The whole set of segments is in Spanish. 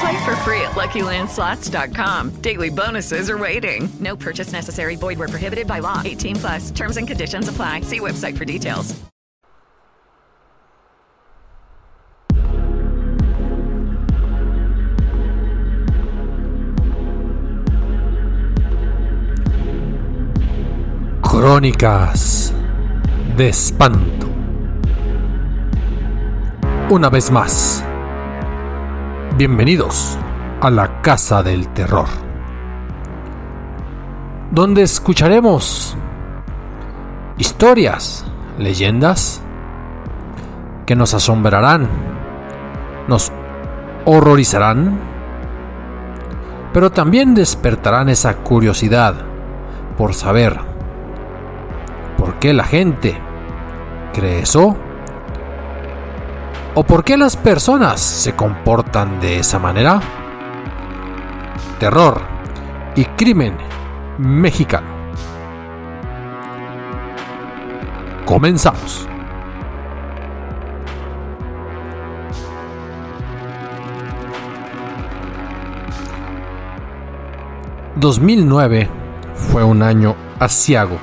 Play for free at LuckyLandSlots.com. Daily bonuses are waiting. No purchase necessary. Void where prohibited by law. 18 plus. Terms and conditions apply. See website for details. Crónicas de espanto. Una vez más, bienvenidos a la Casa del Terror, donde escucharemos historias, leyendas que nos asombrarán, nos horrorizarán, pero también despertarán esa curiosidad por saber por qué la gente cree eso o por qué las personas se comportan de esa manera. Terror y crimen mexicano. Comenzamos. ...2009 fue un año asiago,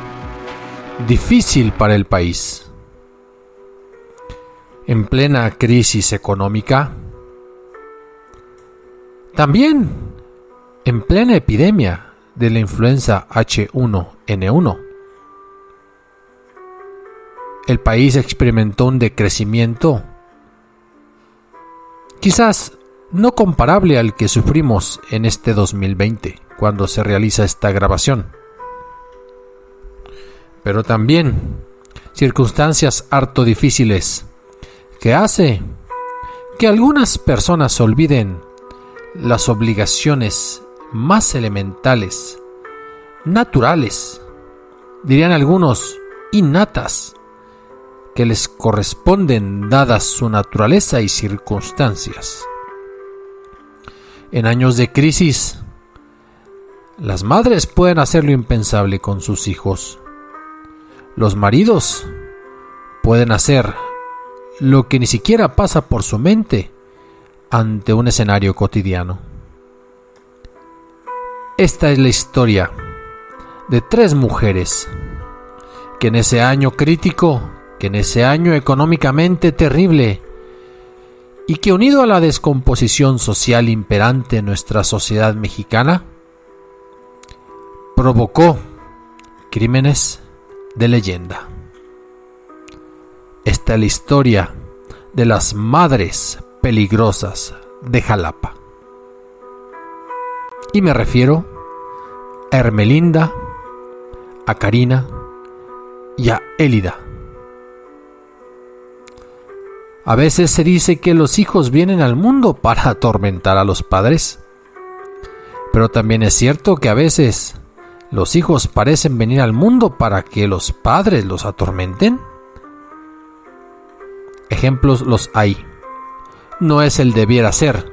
difícil para el país. En plena crisis económica, también en plena epidemia de la influenza H1N1. El país experimentó un decrecimiento quizás no comparable al que sufrimos en este 2020 cuando se realiza esta grabación. Pero también circunstancias harto difíciles que hace que algunas personas olviden las obligaciones más elementales, naturales, dirían algunos innatas, que les corresponden dadas su naturaleza y circunstancias. En años de crisis, las madres pueden hacer lo impensable con sus hijos. Los maridos pueden hacer lo que ni siquiera pasa por su mente ante un escenario cotidiano. Esta es la historia de tres mujeres que en ese año crítico, que en ese año económicamente terrible, y que unido a la descomposición social imperante en nuestra sociedad mexicana, provocó crímenes de leyenda. Esta es la historia de las madres peligrosas de Jalapa. Y me refiero a Hermelinda, a Karina y a Élida. A veces se dice que los hijos vienen al mundo para atormentar a los padres. Pero también es cierto que a veces los hijos parecen venir al mundo para que los padres los atormenten. Ejemplos los hay. No es el debiera ser,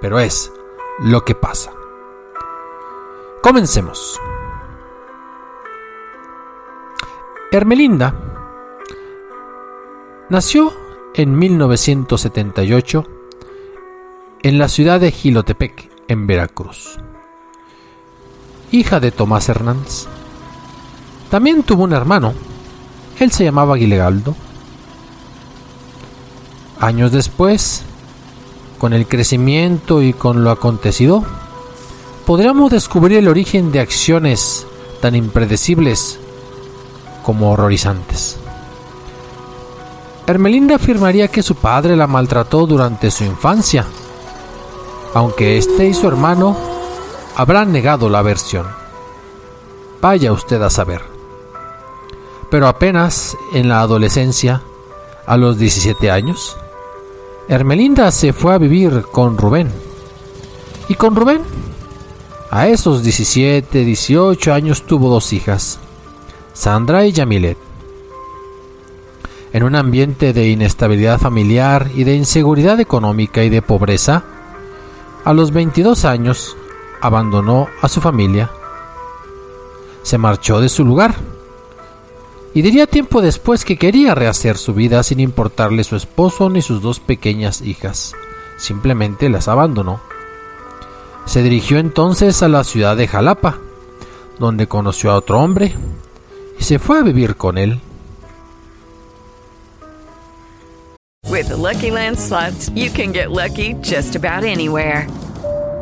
pero es lo que pasa. Comencemos. Hermelinda nació en 1978 en la ciudad de Gilotepec, en Veracruz. Hija de Tomás Hernández. También tuvo un hermano. Él se llamaba Guilegaldo. Años después, con el crecimiento y con lo acontecido, podríamos descubrir el origen de acciones tan impredecibles como horrorizantes. Hermelinda afirmaría que su padre la maltrató durante su infancia, aunque este y su hermano habrán negado la versión. Vaya usted a saber. Pero apenas en la adolescencia, a los 17 años, Hermelinda se fue a vivir con Rubén. Y con Rubén, a esos 17, 18 años tuvo dos hijas, Sandra y Yamilet. En un ambiente de inestabilidad familiar y de inseguridad económica y de pobreza, a los 22 años abandonó a su familia se marchó de su lugar. Y diría tiempo después que quería rehacer su vida sin importarle su esposo ni sus dos pequeñas hijas. Simplemente las abandonó. Se dirigió entonces a la ciudad de Jalapa, donde conoció a otro hombre y se fue a vivir con él. With Lucky Land you can get lucky just about anywhere.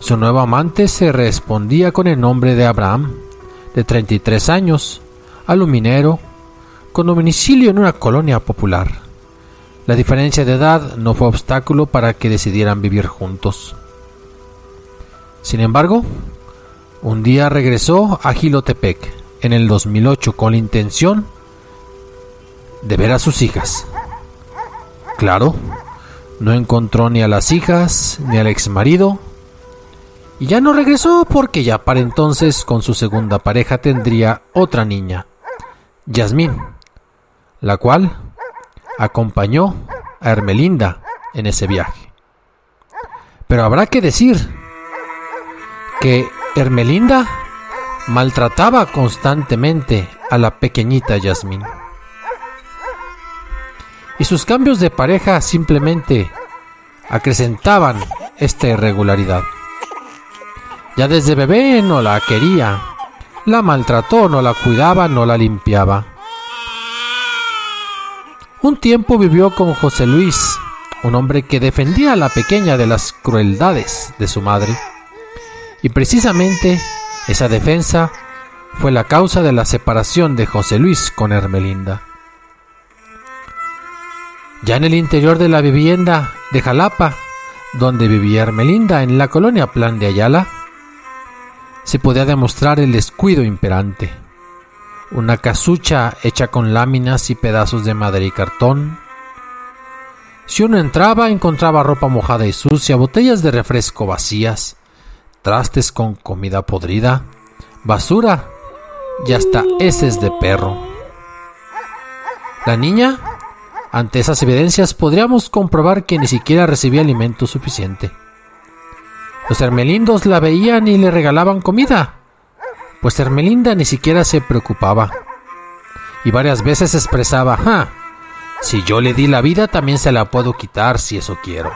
Su nuevo amante se respondía con el nombre de Abraham, de 33 años, aluminero, con domicilio en una colonia popular. La diferencia de edad no fue obstáculo para que decidieran vivir juntos. Sin embargo, un día regresó a Gilotepec en el 2008 con la intención de ver a sus hijas. Claro, no encontró ni a las hijas ni al exmarido y ya no regresó porque ya para entonces con su segunda pareja tendría otra niña, Yasmín, la cual acompañó a Hermelinda en ese viaje. Pero habrá que decir que Hermelinda maltrataba constantemente a la pequeñita Yasmín. Y sus cambios de pareja simplemente acrecentaban esta irregularidad. Ya desde bebé no la quería. La maltrató, no la cuidaba, no la limpiaba. Un tiempo vivió con José Luis, un hombre que defendía a la pequeña de las crueldades de su madre. Y precisamente esa defensa fue la causa de la separación de José Luis con Hermelinda. Ya en el interior de la vivienda de Jalapa, donde vivía Hermelinda en la colonia Plan de Ayala, se podía demostrar el descuido imperante. Una casucha hecha con láminas y pedazos de madera y cartón. Si uno entraba, encontraba ropa mojada y sucia, botellas de refresco vacías, trastes con comida podrida, basura y hasta heces de perro. La niña, ante esas evidencias, podríamos comprobar que ni siquiera recibía alimento suficiente. Los Hermelindos la veían y le regalaban comida, pues Hermelinda ni siquiera se preocupaba. Y varias veces expresaba, ja, si yo le di la vida también se la puedo quitar si eso quiero.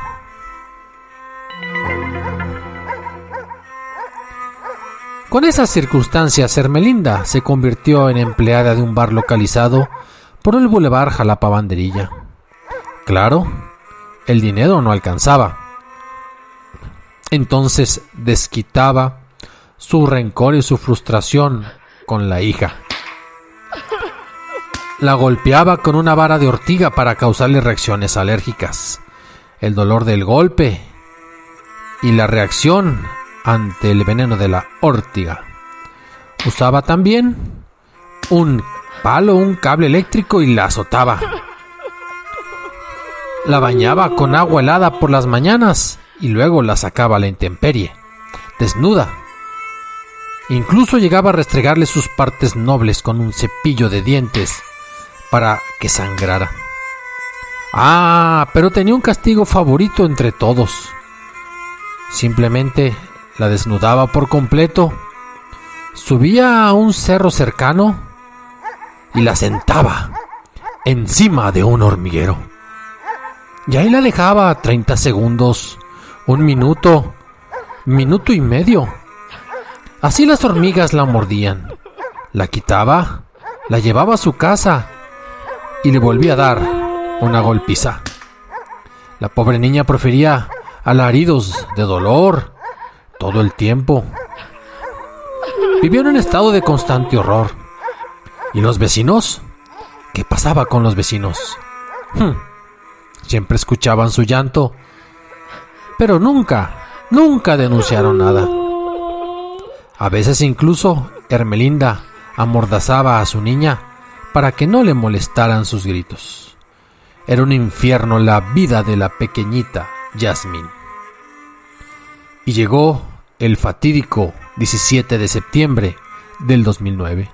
Con esas circunstancias, Hermelinda se convirtió en empleada de un bar localizado por el Boulevard Jalapa Banderilla. Claro, el dinero no alcanzaba entonces desquitaba su rencor y su frustración con la hija. La golpeaba con una vara de ortiga para causarle reacciones alérgicas. El dolor del golpe y la reacción ante el veneno de la ortiga. Usaba también un palo, un cable eléctrico y la azotaba. La bañaba con agua helada por las mañanas y luego la sacaba a la intemperie, desnuda. Incluso llegaba a restregarle sus partes nobles con un cepillo de dientes para que sangrara. Ah, pero tenía un castigo favorito entre todos. Simplemente la desnudaba por completo, subía a un cerro cercano y la sentaba encima de un hormiguero. Y ahí la dejaba 30 segundos, un minuto, minuto y medio. Así las hormigas la mordían. La quitaba, la llevaba a su casa y le volvía a dar una golpiza. La pobre niña prefería alaridos de dolor todo el tiempo. Vivía en un estado de constante horror. ¿Y los vecinos? ¿Qué pasaba con los vecinos? Hmm. Siempre escuchaban su llanto, pero nunca, nunca denunciaron nada. A veces incluso Hermelinda amordazaba a su niña para que no le molestaran sus gritos. Era un infierno la vida de la pequeñita Yasmín. Y llegó el fatídico 17 de septiembre del 2009.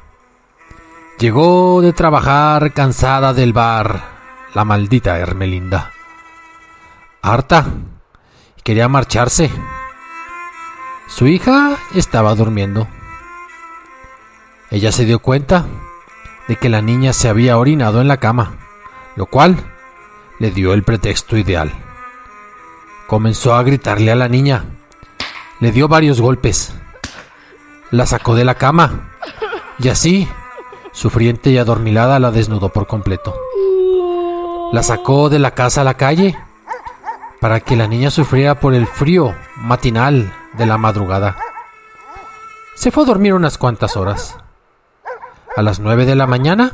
Llegó de trabajar cansada del bar la maldita Hermelinda. Harta, quería marcharse. Su hija estaba durmiendo. Ella se dio cuenta de que la niña se había orinado en la cama, lo cual le dio el pretexto ideal. Comenzó a gritarle a la niña. Le dio varios golpes. La sacó de la cama y así, sufriente y adormilada, la desnudó por completo. La sacó de la casa a la calle para que la niña sufriera por el frío matinal de la madrugada. Se fue a dormir unas cuantas horas. A las nueve de la mañana,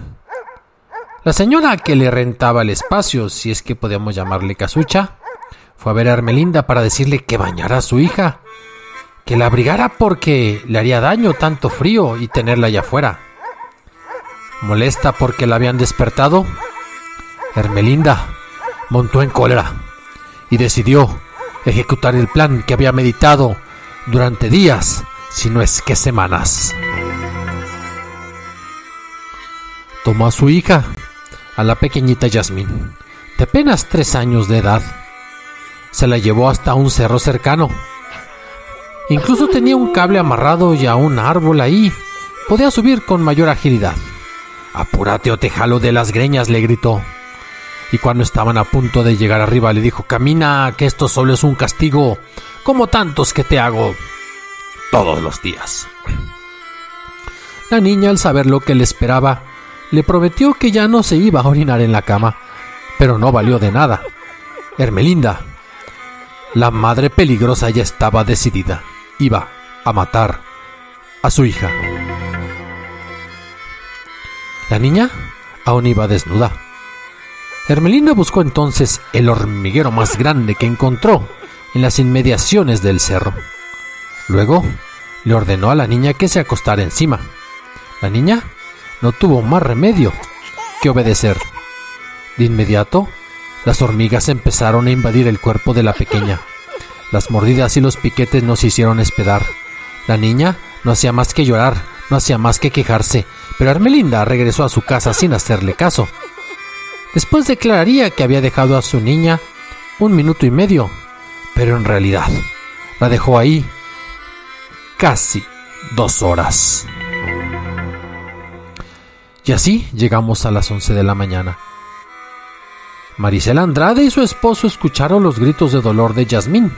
la señora que le rentaba el espacio, si es que podíamos llamarle casucha, fue a ver a Hermelinda para decirle que bañara a su hija, que la abrigara porque le haría daño tanto frío y tenerla allá afuera. Molesta porque la habían despertado, Hermelinda montó en cólera y decidió ejecutar el plan que había meditado durante días, si no es que semanas. Tomó a su hija, a la pequeñita Yasmín, de apenas tres años de edad. Se la llevó hasta un cerro cercano. Incluso tenía un cable amarrado y a un árbol ahí. Podía subir con mayor agilidad. Apúrate o te jalo de las greñas, le gritó y cuando estaban a punto de llegar arriba le dijo, camina, que esto solo es un castigo, como tantos que te hago todos los días. La niña, al saber lo que le esperaba, le prometió que ya no se iba a orinar en la cama, pero no valió de nada. Hermelinda, la madre peligrosa ya estaba decidida, iba a matar a su hija. La niña aún iba desnuda Hermelinda buscó entonces el hormiguero más grande que encontró en las inmediaciones del cerro. Luego le ordenó a la niña que se acostara encima. La niña no tuvo más remedio que obedecer. De inmediato, las hormigas empezaron a invadir el cuerpo de la pequeña. Las mordidas y los piquetes no se hicieron esperar. La niña no hacía más que llorar, no hacía más que quejarse, pero Hermelinda regresó a su casa sin hacerle caso. Después declararía que había dejado a su niña un minuto y medio, pero en realidad la dejó ahí casi dos horas. Y así llegamos a las once de la mañana. Marisela Andrade y su esposo escucharon los gritos de dolor de Yasmín.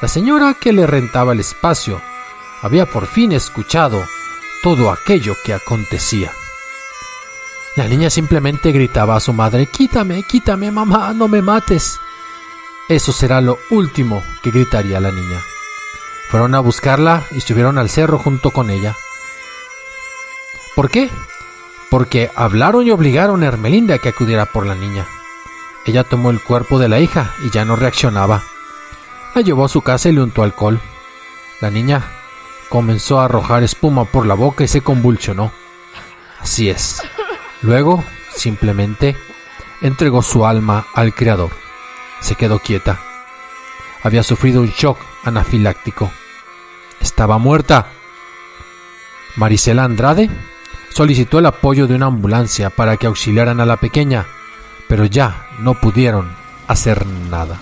La señora que le rentaba el espacio había por fin escuchado todo aquello que acontecía. La niña simplemente gritaba a su madre, quítame, quítame, mamá, no me mates. Eso será lo último que gritaría la niña. Fueron a buscarla y subieron al cerro junto con ella. ¿Por qué? Porque hablaron y obligaron a Hermelinda que acudiera por la niña. Ella tomó el cuerpo de la hija y ya no reaccionaba. La llevó a su casa y le untó alcohol. La niña comenzó a arrojar espuma por la boca y se convulsionó. Así es. Luego, simplemente, entregó su alma al Creador. Se quedó quieta. Había sufrido un shock anafiláctico. Estaba muerta. Marisela Andrade solicitó el apoyo de una ambulancia para que auxiliaran a la pequeña, pero ya no pudieron hacer nada.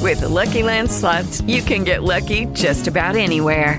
With Lucky Land you can get lucky just about anywhere.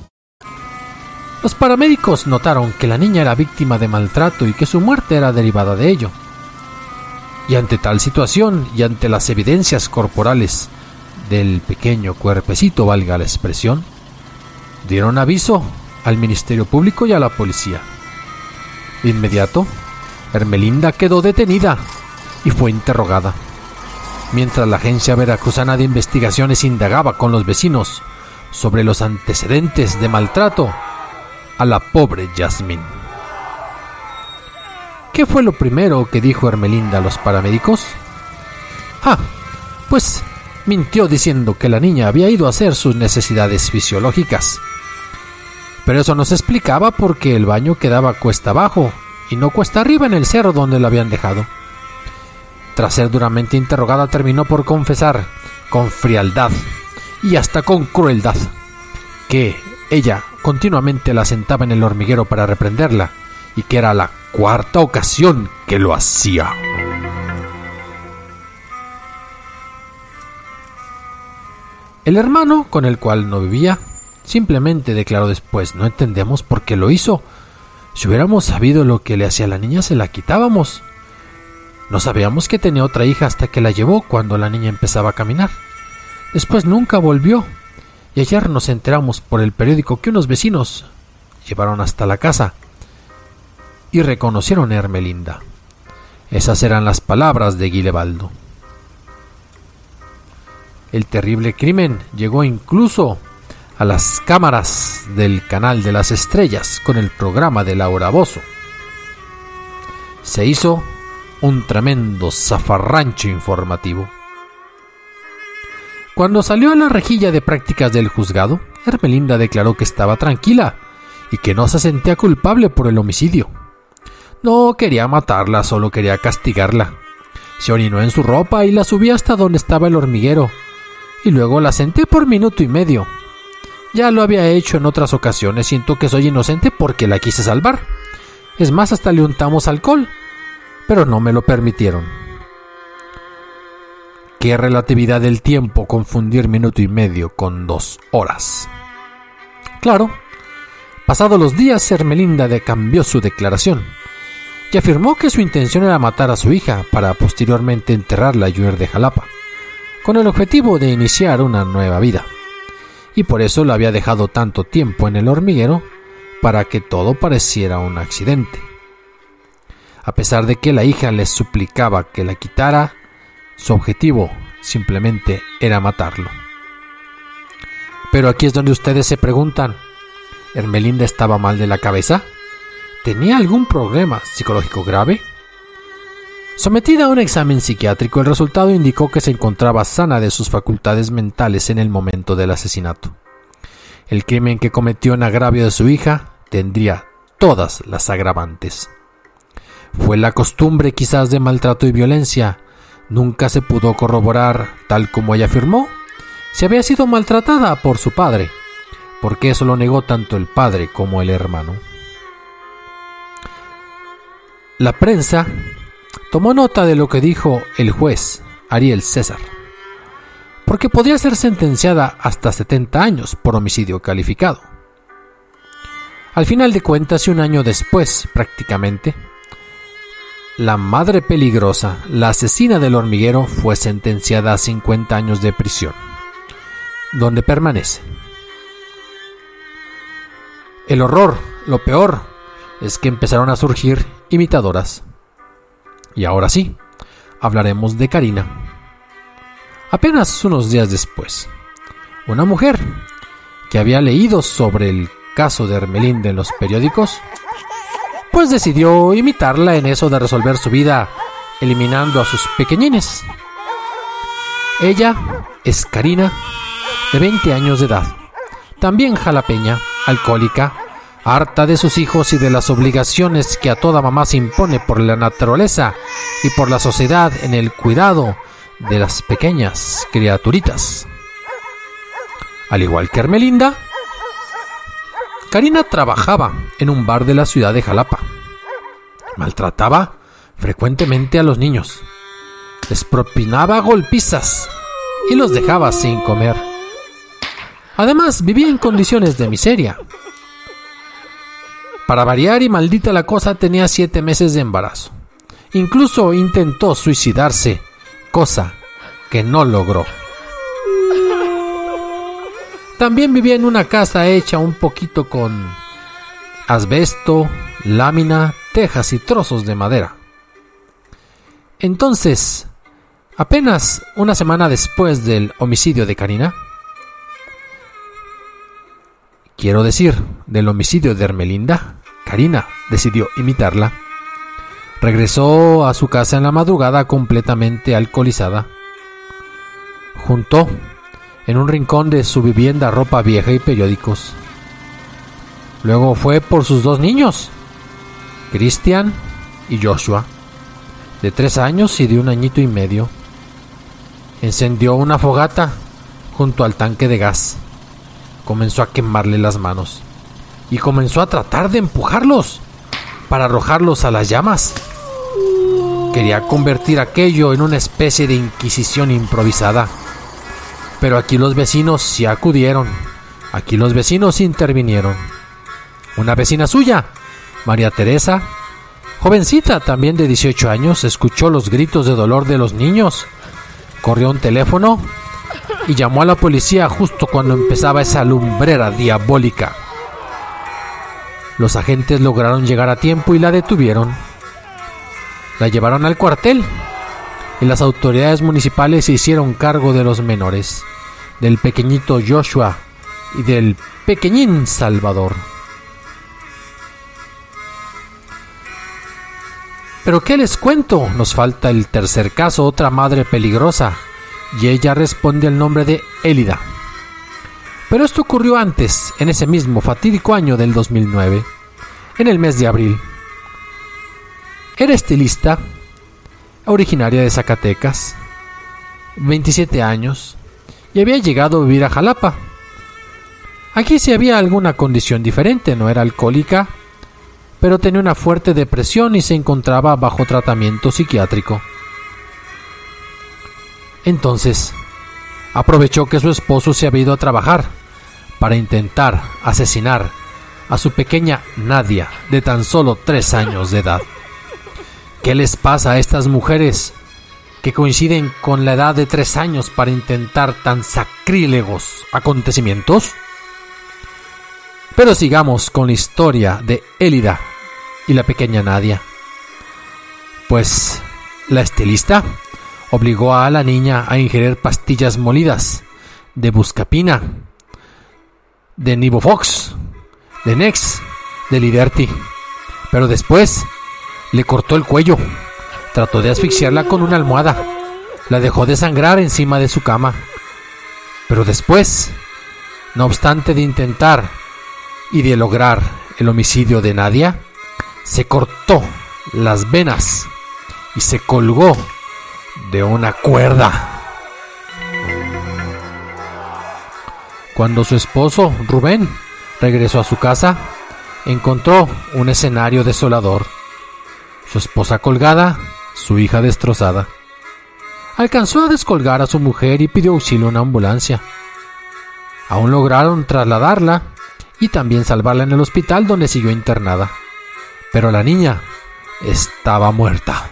Los paramédicos notaron que la niña era víctima de maltrato y que su muerte era derivada de ello. Y ante tal situación y ante las evidencias corporales del pequeño cuerpecito, valga la expresión, dieron aviso al Ministerio Público y a la policía. De inmediato, Hermelinda quedó detenida y fue interrogada. Mientras la agencia veracruzana de investigaciones indagaba con los vecinos sobre los antecedentes de maltrato a la pobre Yasmín. ¿Qué fue lo primero que dijo Hermelinda a los paramédicos? Ah, pues mintió diciendo que la niña había ido a hacer sus necesidades fisiológicas. Pero eso no se explicaba porque el baño quedaba cuesta abajo y no cuesta arriba en el cerro donde la habían dejado. Tras ser duramente interrogada terminó por confesar, con frialdad y hasta con crueldad, que ella continuamente la sentaba en el hormiguero para reprenderla y que era la cuarta ocasión que lo hacía. El hermano, con el cual no vivía, simplemente declaró después, no entendemos por qué lo hizo. Si hubiéramos sabido lo que le hacía a la niña, se la quitábamos. No sabíamos que tenía otra hija hasta que la llevó cuando la niña empezaba a caminar. Después nunca volvió. Y ayer nos enteramos por el periódico que unos vecinos llevaron hasta la casa y reconocieron a Hermelinda. Esas eran las palabras de Guilebaldo. El terrible crimen llegó incluso a las cámaras del canal de las estrellas con el programa de Laura Bozo. Se hizo un tremendo zafarrancho informativo. Cuando salió a la rejilla de prácticas del juzgado, Hermelinda declaró que estaba tranquila y que no se sentía culpable por el homicidio. No quería matarla, solo quería castigarla. Se orinó en su ropa y la subí hasta donde estaba el hormiguero, y luego la senté por minuto y medio. Ya lo había hecho en otras ocasiones, siento que soy inocente porque la quise salvar. Es más, hasta le untamos alcohol, pero no me lo permitieron. Qué relatividad del tiempo confundir minuto y medio con dos horas. Claro, pasados los días, Hermelinda cambió su declaración y afirmó que su intención era matar a su hija para posteriormente enterrarla y huir de Jalapa, con el objetivo de iniciar una nueva vida. Y por eso la había dejado tanto tiempo en el hormiguero para que todo pareciera un accidente. A pesar de que la hija les suplicaba que la quitara, su objetivo simplemente era matarlo. Pero aquí es donde ustedes se preguntan, ¿Hermelinda estaba mal de la cabeza? ¿Tenía algún problema psicológico grave? Sometida a un examen psiquiátrico, el resultado indicó que se encontraba sana de sus facultades mentales en el momento del asesinato. El crimen que cometió en agravio de su hija tendría todas las agravantes. Fue la costumbre quizás de maltrato y violencia. Nunca se pudo corroborar, tal como ella afirmó, si había sido maltratada por su padre, porque eso lo negó tanto el padre como el hermano. La prensa tomó nota de lo que dijo el juez Ariel César, porque podría ser sentenciada hasta 70 años por homicidio calificado. Al final de cuentas, un año después, prácticamente, la madre peligrosa, la asesina del hormiguero, fue sentenciada a 50 años de prisión, donde permanece. El horror, lo peor, es que empezaron a surgir imitadoras. Y ahora sí, hablaremos de Karina. Apenas unos días después, una mujer que había leído sobre el caso de Hermelinda en los periódicos, pues decidió imitarla en eso de resolver su vida eliminando a sus pequeñines. Ella es Karina, de 20 años de edad, también jalapeña, alcohólica, harta de sus hijos y de las obligaciones que a toda mamá se impone por la naturaleza y por la sociedad en el cuidado de las pequeñas criaturitas. Al igual que Hermelinda, Karina trabajaba en un bar de la ciudad de Jalapa. Maltrataba frecuentemente a los niños, les propinaba golpizas y los dejaba sin comer. Además, vivía en condiciones de miseria. Para variar y maldita la cosa tenía siete meses de embarazo. Incluso intentó suicidarse, cosa que no logró. También vivía en una casa hecha un poquito con asbesto, lámina, tejas y trozos de madera. Entonces, apenas una semana después del homicidio de Karina, quiero decir, del homicidio de Hermelinda, Karina decidió imitarla. Regresó a su casa en la madrugada completamente alcoholizada. Juntó en un rincón de su vivienda ropa vieja y periódicos. Luego fue por sus dos niños, Christian y Joshua, de tres años y de un añito y medio. Encendió una fogata junto al tanque de gas. Comenzó a quemarle las manos y comenzó a tratar de empujarlos para arrojarlos a las llamas. Quería convertir aquello en una especie de inquisición improvisada. Pero aquí los vecinos sí acudieron. Aquí los vecinos intervinieron. Una vecina suya, María Teresa, jovencita también de 18 años, escuchó los gritos de dolor de los niños. Corrió un teléfono y llamó a la policía justo cuando empezaba esa lumbrera diabólica. Los agentes lograron llegar a tiempo y la detuvieron. La llevaron al cuartel y las autoridades municipales se hicieron cargo de los menores, del pequeñito Joshua y del pequeñín Salvador. Pero ¿qué les cuento? Nos falta el tercer caso, otra madre peligrosa, y ella responde al nombre de Élida. Pero esto ocurrió antes, en ese mismo fatídico año del 2009, en el mes de abril. Era estilista, originaria de Zacatecas, 27 años, y había llegado a vivir a Jalapa. Aquí sí había alguna condición diferente, no era alcohólica, pero tenía una fuerte depresión y se encontraba bajo tratamiento psiquiátrico. Entonces, aprovechó que su esposo se había ido a trabajar para intentar asesinar a su pequeña Nadia de tan solo tres años de edad. ¿Qué les pasa a estas mujeres que coinciden con la edad de tres años para intentar tan sacrílegos acontecimientos? Pero sigamos con la historia de Élida y la pequeña Nadia. Pues la estilista obligó a la niña a ingerir pastillas molidas de buscapina, de Nivofox, de Nex, de Liberty. Pero después le cortó el cuello. Trató de asfixiarla con una almohada. La dejó desangrar encima de su cama. Pero después, no obstante de intentar y de lograr el homicidio de Nadia, se cortó las venas y se colgó de una cuerda. Cuando su esposo, Rubén, regresó a su casa, encontró un escenario desolador su esposa colgada, su hija destrozada. Alcanzó a descolgar a su mujer y pidió auxilio a una ambulancia. Aún lograron trasladarla y también salvarla en el hospital donde siguió internada. Pero la niña estaba muerta.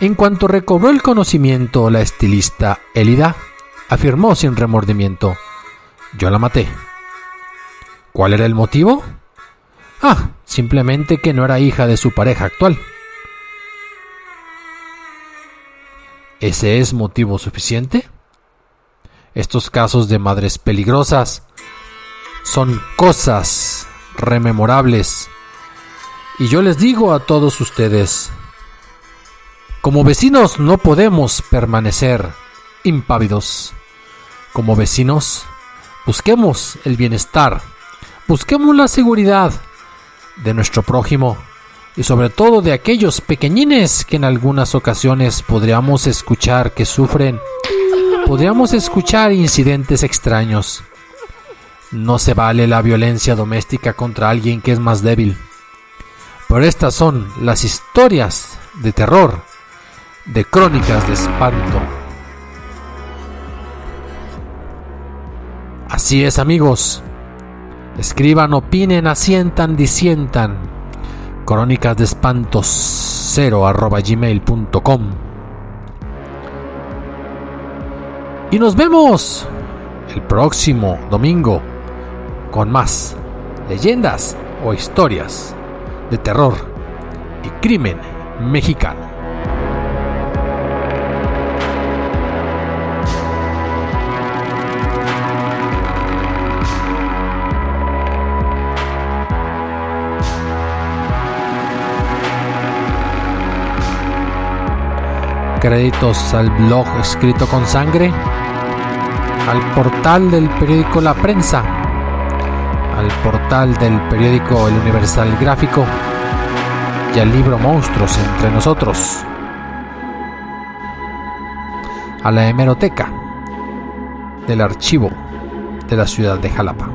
En cuanto recobró el conocimiento, la estilista Elida afirmó sin remordimiento, yo la maté. ¿Cuál era el motivo? Ah, simplemente que no era hija de su pareja actual. ¿Ese es motivo suficiente? Estos casos de madres peligrosas son cosas rememorables. Y yo les digo a todos ustedes, como vecinos no podemos permanecer impávidos. Como vecinos, busquemos el bienestar busquemos la seguridad de nuestro prójimo y sobre todo de aquellos pequeñines que en algunas ocasiones podríamos escuchar que sufren, podríamos escuchar incidentes extraños. No se vale la violencia doméstica contra alguien que es más débil. Pero estas son las historias de terror, de crónicas de espanto. Así es amigos. Escriban, opinen, asientan, disientan. Crónicas de espantos 0 arroba gmail.com. Y nos vemos el próximo domingo con más leyendas o historias de terror y crimen mexicano. Créditos al blog escrito con sangre, al portal del periódico La Prensa, al portal del periódico El Universal Gráfico y al libro Monstruos entre nosotros, a la hemeroteca del archivo de la ciudad de Jalapa.